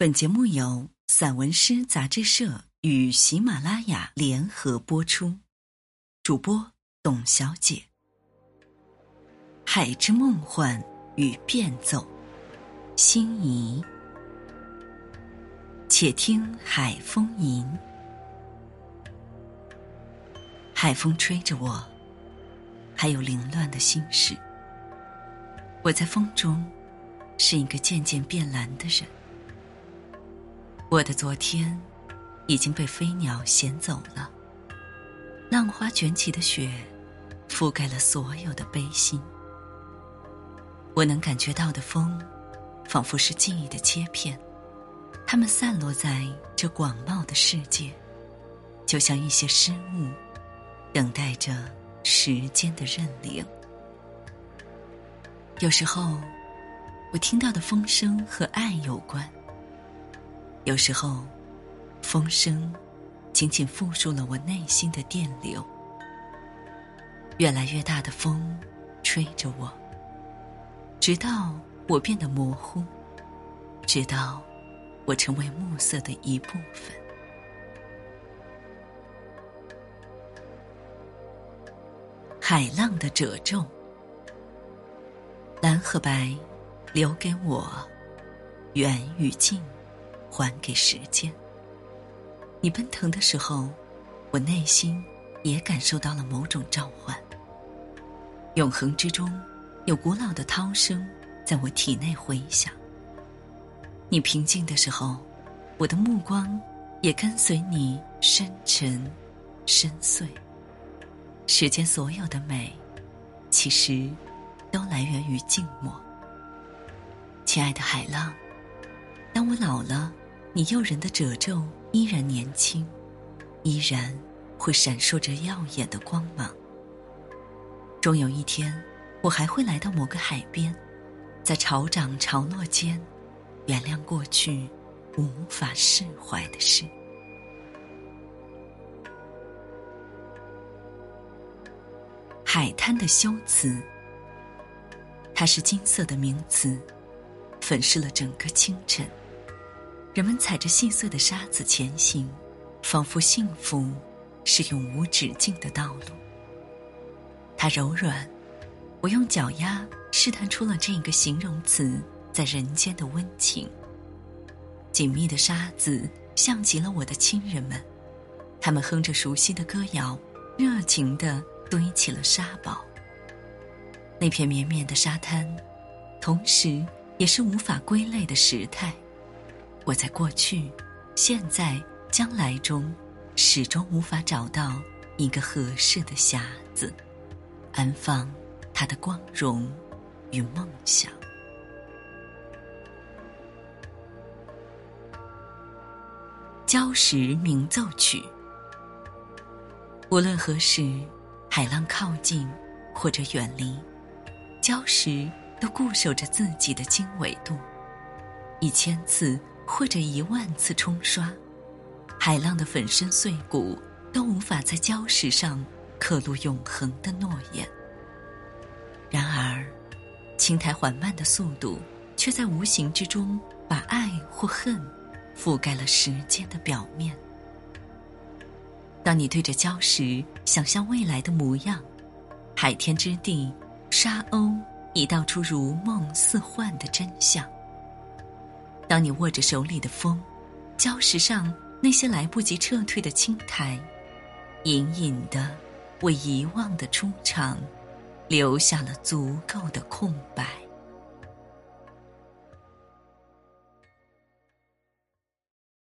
本节目由散文诗杂志社与喜马拉雅联合播出，主播董小姐。海之梦幻与变奏，心仪。且听海风吟，海风吹着我，还有凌乱的心事。我在风中，是一个渐渐变蓝的人。我的昨天已经被飞鸟衔走了，浪花卷起的雪覆盖了所有的悲心。我能感觉到的风，仿佛是记忆的切片，它们散落在这广袤的世界，就像一些失物，等待着时间的认领。有时候，我听到的风声和爱有关。有时候，风声仅仅复述了我内心的电流。越来越大的风吹着我，直到我变得模糊，直到我成为暮色的一部分。海浪的褶皱，蓝和白，留给我远与近。还给时间。你奔腾的时候，我内心也感受到了某种召唤。永恒之中，有古老的涛声在我体内回响。你平静的时候，我的目光也跟随你深沉、深邃。世间所有的美，其实都来源于静默。亲爱的海浪，当我老了。你诱人的褶皱依然年轻，依然会闪烁着耀眼的光芒。终有一天，我还会来到某个海边，在潮涨潮落间，原谅过去无法释怀的事。海滩的修辞，它是金色的名词，粉饰了整个清晨。人们踩着细碎的沙子前行，仿佛幸福是永无止境的道路。它柔软，我用脚丫试探出了这个形容词在人间的温情。紧密的沙子像极了我的亲人们，他们哼着熟悉的歌谣，热情地堆起了沙堡。那片绵绵的沙滩，同时也是无法归类的时态。我在过去、现在、将来中，始终无法找到一个合适的匣子，安放它的光荣与梦想。礁石鸣奏曲。无论何时，海浪靠近或者远离，礁石都固守着自己的经纬度，一千次。或者一万次冲刷，海浪的粉身碎骨都无法在礁石上刻录永恒的诺言。然而，青苔缓慢的速度，却在无形之中把爱或恨覆盖了时间的表面。当你对着礁石想象未来的模样，海天之地，沙鸥已道出如梦似幻的真相。当你握着手里的风，礁石上那些来不及撤退的青苔，隐隐的为遗忘的出场留下了足够的空白。